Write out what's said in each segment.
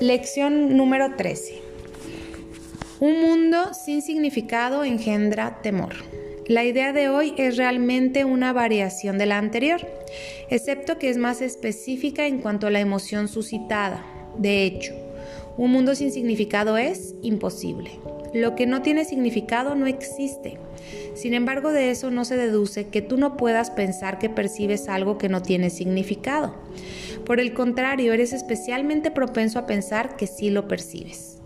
Lección número 13. Un mundo sin significado engendra temor. La idea de hoy es realmente una variación de la anterior, excepto que es más específica en cuanto a la emoción suscitada. De hecho, un mundo sin significado es imposible. Lo que no tiene significado no existe. Sin embargo, de eso no se deduce que tú no puedas pensar que percibes algo que no tiene significado. Por el contrario, eres especialmente propenso a pensar que sí lo percibes.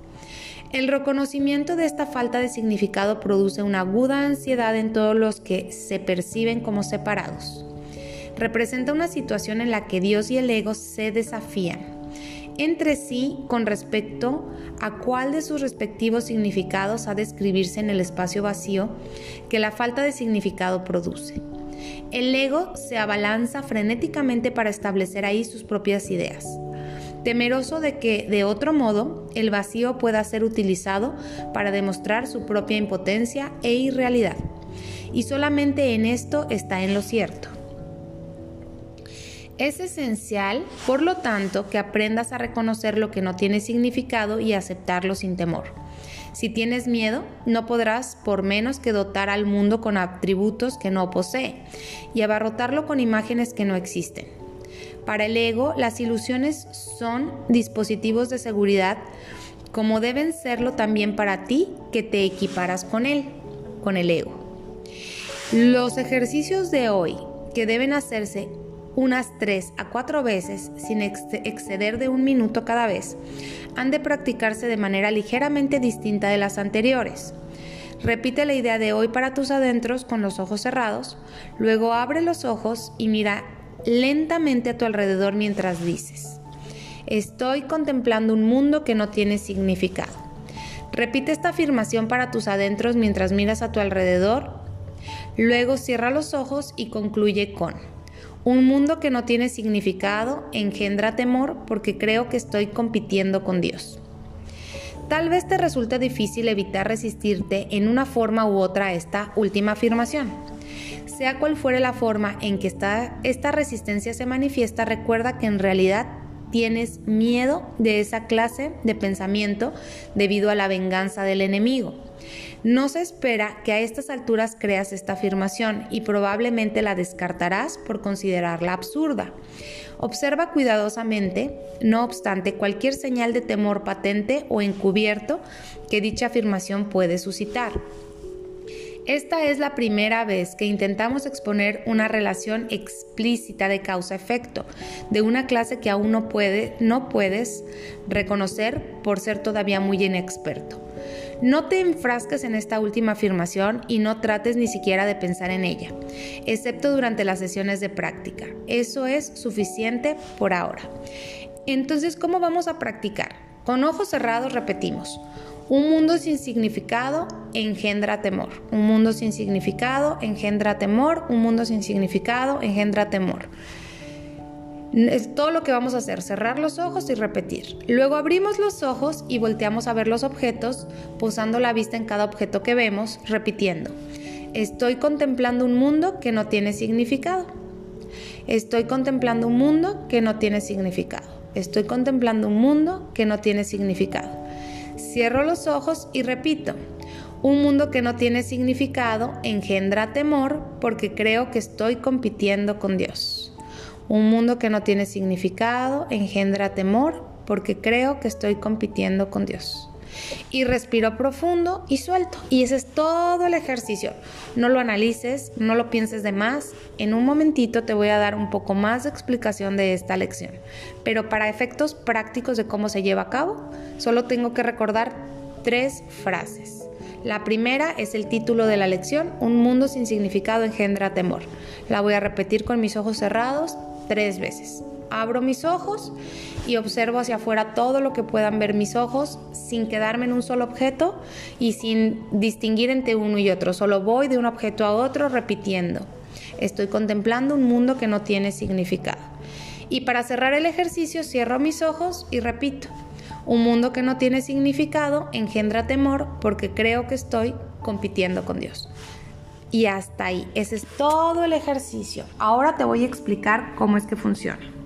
El reconocimiento de esta falta de significado produce una aguda ansiedad en todos los que se perciben como separados. Representa una situación en la que Dios y el ego se desafían entre sí con respecto a cuál de sus respectivos significados ha de escribirse en el espacio vacío que la falta de significado produce. El ego se abalanza frenéticamente para establecer ahí sus propias ideas, temeroso de que, de otro modo, el vacío pueda ser utilizado para demostrar su propia impotencia e irrealidad. Y solamente en esto está en lo cierto. Es esencial, por lo tanto, que aprendas a reconocer lo que no tiene significado y aceptarlo sin temor. Si tienes miedo, no podrás por menos que dotar al mundo con atributos que no posee y abarrotarlo con imágenes que no existen. Para el ego, las ilusiones son dispositivos de seguridad como deben serlo también para ti que te equiparas con él, con el ego. Los ejercicios de hoy que deben hacerse unas 3 a 4 veces sin exceder de un minuto cada vez, han de practicarse de manera ligeramente distinta de las anteriores. Repite la idea de hoy para tus adentros con los ojos cerrados, luego abre los ojos y mira lentamente a tu alrededor mientras dices, estoy contemplando un mundo que no tiene significado. Repite esta afirmación para tus adentros mientras miras a tu alrededor, luego cierra los ojos y concluye con, un mundo que no tiene significado engendra temor porque creo que estoy compitiendo con Dios. Tal vez te resulte difícil evitar resistirte en una forma u otra a esta última afirmación. Sea cual fuere la forma en que esta, esta resistencia se manifiesta, recuerda que en realidad tienes miedo de esa clase de pensamiento debido a la venganza del enemigo. No se espera que a estas alturas creas esta afirmación y probablemente la descartarás por considerarla absurda. Observa cuidadosamente, no obstante, cualquier señal de temor patente o encubierto que dicha afirmación puede suscitar. Esta es la primera vez que intentamos exponer una relación explícita de causa-efecto de una clase que aún no, no puedes reconocer por ser todavía muy inexperto. No te enfrasques en esta última afirmación y no trates ni siquiera de pensar en ella, excepto durante las sesiones de práctica. Eso es suficiente por ahora. Entonces, ¿cómo vamos a practicar? Con ojos cerrados repetimos. Un mundo sin significado engendra temor. Un mundo sin significado engendra temor. Un mundo sin significado engendra temor. Es todo lo que vamos a hacer, cerrar los ojos y repetir. Luego abrimos los ojos y volteamos a ver los objetos, posando la vista en cada objeto que vemos, repitiendo. Estoy contemplando un mundo que no tiene significado. Estoy contemplando un mundo que no tiene significado. Estoy contemplando un mundo que no tiene significado. Cierro los ojos y repito. Un mundo que no tiene significado engendra temor porque creo que estoy compitiendo con Dios. Un mundo que no tiene significado engendra temor porque creo que estoy compitiendo con Dios. Y respiro profundo y suelto. Y ese es todo el ejercicio. No lo analices, no lo pienses de más. En un momentito te voy a dar un poco más de explicación de esta lección. Pero para efectos prácticos de cómo se lleva a cabo, solo tengo que recordar tres frases. La primera es el título de la lección, Un mundo sin significado engendra temor. La voy a repetir con mis ojos cerrados tres veces. Abro mis ojos y observo hacia afuera todo lo que puedan ver mis ojos sin quedarme en un solo objeto y sin distinguir entre uno y otro. Solo voy de un objeto a otro repitiendo. Estoy contemplando un mundo que no tiene significado. Y para cerrar el ejercicio cierro mis ojos y repito. Un mundo que no tiene significado engendra temor porque creo que estoy compitiendo con Dios. Y hasta ahí, ese es todo el ejercicio. Ahora te voy a explicar cómo es que funciona.